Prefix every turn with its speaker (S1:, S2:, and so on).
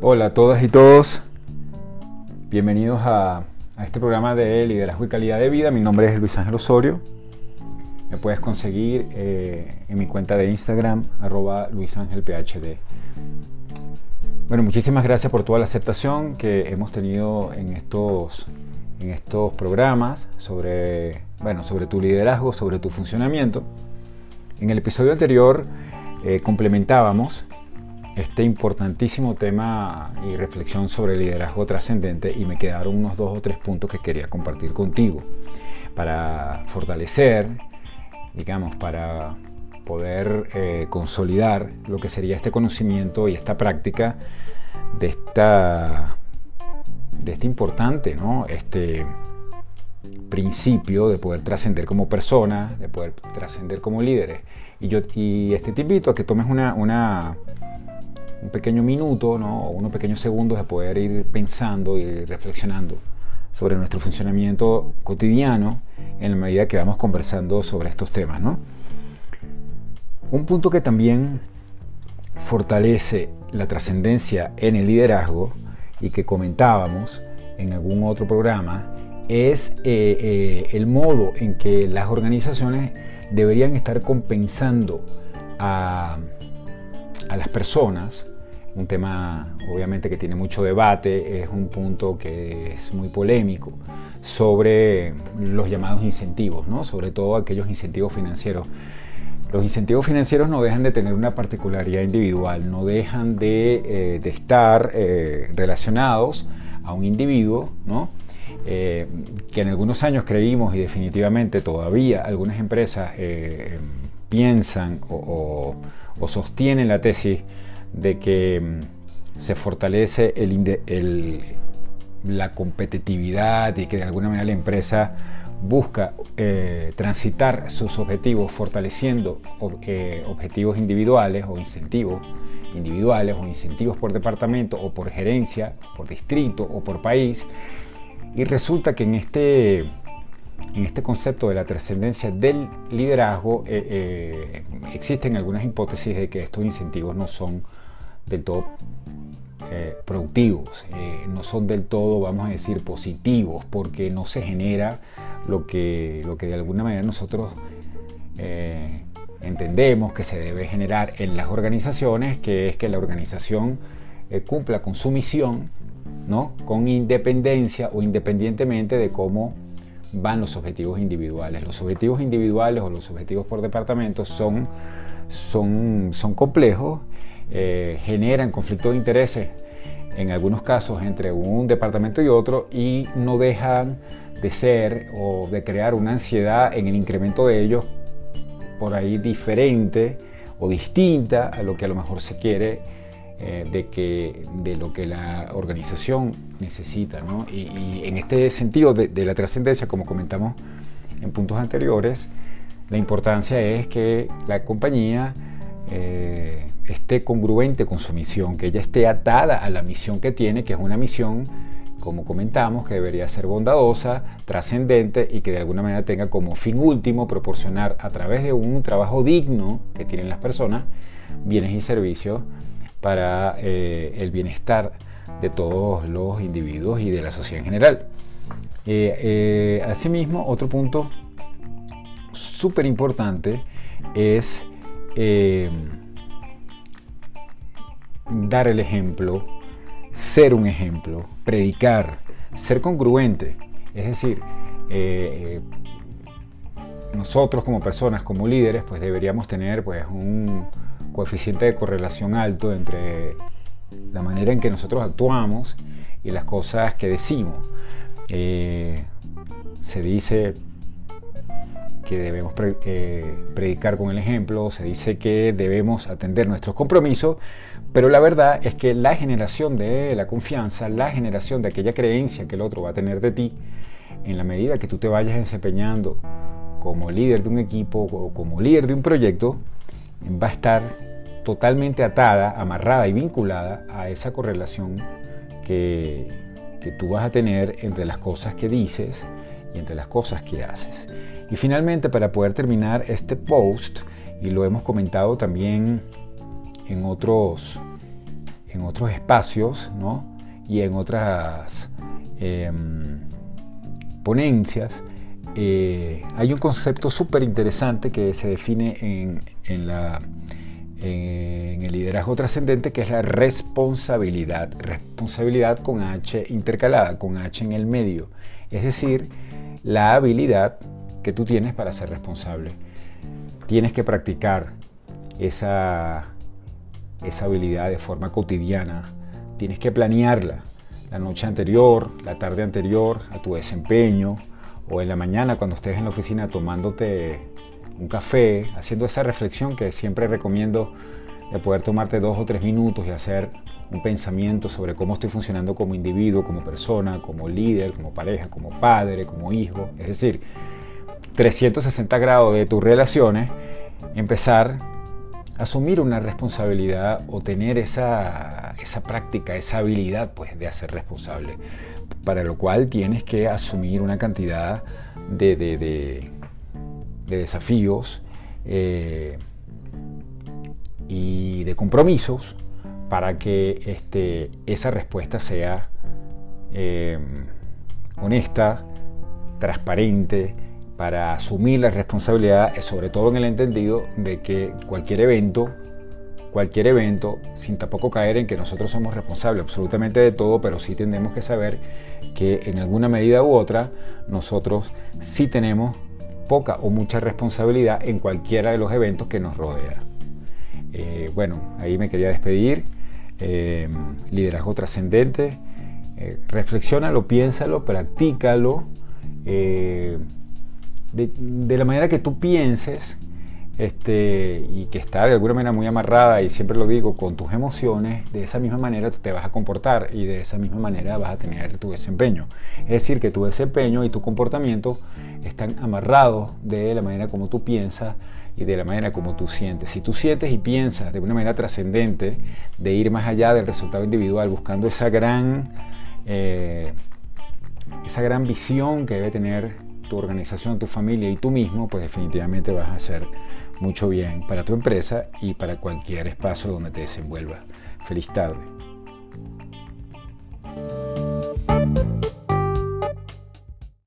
S1: Hola a todas y todos, bienvenidos a, este programa de liderazgo y calidad de vida. Mi nombre es Luis Ángel Osorio. Me puedes conseguir eh, en mi cuenta de Instagram, arroba luisangelphd. Bueno, muchísimas gracias por toda la aceptación que hemos tenido en estos, en estos programas sobre, bueno, sobre tu liderazgo, sobre tu funcionamiento. En el episodio anterior eh, complementábamos este importantísimo tema y reflexión sobre liderazgo trascendente y me quedaron unos dos o tres puntos que quería compartir contigo para fortalecer, digamos, para poder eh, consolidar lo que sería este conocimiento y esta práctica de esta de este importante, ¿no? Este principio de poder trascender como persona, de poder trascender como líderes. Y yo y este te invito a que tomes una un pequeño minuto ¿no? unos pequeños segundos de poder ir pensando y reflexionando sobre nuestro funcionamiento cotidiano en la medida que vamos conversando sobre estos temas. ¿no? Un punto que también fortalece la trascendencia en el liderazgo y que comentábamos en algún otro programa es eh, eh, el modo en que las organizaciones deberían estar compensando a a las personas, un tema obviamente que tiene mucho debate, es un punto que es muy polémico, sobre los llamados incentivos, ¿no? sobre todo aquellos incentivos financieros. Los incentivos financieros no dejan de tener una particularidad individual, no dejan de, eh, estar eh, relacionados a un individuo, ¿no? Eh, que en algunos años creímos y definitivamente todavía algunas empresas piensan o, sostienen la tesis de que mm, se fortalece la competitividad y que de alguna manera la empresa busca eh, transitar sus objetivos fortaleciendo eh, objetivos individuales o incentivos individuales o incentivos por departamento o por gerencia, por distrito o por país. Y resulta que en este en este concepto de la trascendencia del liderazgo eh, eh, existen algunas hipótesis de que estos incentivos no son del todo eh, productivos, no son del todo, vamos a decir, positivos, porque no se genera lo que, lo que de alguna manera nosotros entendemos que se debe generar en las organizaciones, que es que la organización cumpla con su misión, ¿no? con independencia o independientemente de cómo van los objetivos individuales. Los objetivos individuales o los objetivos por departamento son, son, complejos, eh, generan conflicto de intereses en algunos casos entre un departamento y otro y no dejan de ser o de crear una ansiedad en el incremento de ellos por ahí diferente o distinta a lo que a lo mejor se quiere eh, de, que, de lo que la organización necesita. Y, en este sentido de, la trascendencia, como comentamos en puntos anteriores, la importancia es que la compañía eh, esté congruente con su misión, que ella esté atada a la misión que tiene, que es una misión como comentamos, que debería ser bondadosa, trascendente y que de alguna manera tenga como fin último proporcionar a través de un trabajo digno que tienen las personas, bienes y servicios para eh, el bienestar de todos los individuos y de la sociedad en general. Eh, eh, asimismo, otro punto súper importante es dar el ejemplo, ser un ejemplo, predicar, ser congruente. Es decir, nosotros como personas, como líderes, pues deberíamos tener pues un, coeficiente de correlación alto entre la manera en que nosotros actuamos y las cosas que decimos. Eh, se dice que debemos eh, predicar con el ejemplo, se dice que debemos atender nuestros compromisos, pero la verdad es que la generación de la confianza, la generación de aquella creencia que el otro va a tener de ti, en la medida que tú te vayas desempeñando como líder de un equipo o como líder de un proyecto, va a estar totalmente atada, amarrada y vinculada a esa correlación que, que tú vas a tener entre las cosas que dices y entre las cosas que haces. Y finalmente, para poder terminar este post, y lo hemos comentado también en otros, en otros espacios y en otras em, ponencias, eh, hay un concepto súper interesante que se define en, en el liderazgo trascendente, que es la responsabilidad. Responsabilidad con H intercalada, con H en el medio. Es decir, la habilidad que tú tienes para ser responsable. Tienes que practicar esa, esa habilidad de forma cotidiana. Tienes que planearla la noche anterior, la tarde anterior a tu desempeño o en la mañana cuando estés en la oficina tomándote un café, haciendo esa reflexión que siempre recomiendo de poder tomarte dos o tres minutos y hacer un pensamiento sobre cómo estoy funcionando como individuo, como persona, como líder, como pareja, como padre, como hijo. Es decir, 360 grados de tus relaciones, empezar a asumir una responsabilidad o tener esa, esa práctica, esa habilidad pues, de hacer responsable. Para lo cual tienes que asumir una cantidad de, de, de, desafíos eh, y de compromisos para que este, esa respuesta sea eh, honesta, transparente, para asumir la responsabilidad, sobre todo en el entendido de que cualquier evento, cualquier evento, sin tampoco caer en que nosotros somos responsables absolutamente de todo, pero sí tenemos que saber que en alguna medida u otra nosotros sí tenemos poca o mucha responsabilidad en cualquiera de los eventos que nos rodea. Eh, bueno, ahí me quería despedir. Eh, liderazgo trascendente. Eh, reflexiónalo, piénsalo, practícalo de, la manera que tú pienses este, y que está de alguna manera muy amarrada, y siempre lo digo, con tus emociones, de esa misma manera te vas a comportar y de esa misma manera vas a tener tu desempeño. Es decir, que tu desempeño y tu comportamiento están amarrados de la manera como tú piensas y de la manera como tú sientes. Si tú sientes y piensas de una manera trascendente, de ir más allá del resultado individual, buscando esa gran, eh, esa gran visión que debe tener tu organización, tu familia y tú mismo, pues definitivamente vas a hacer mucho bien para tu empresa y para cualquier espacio donde te desenvuelvas. Feliz tarde.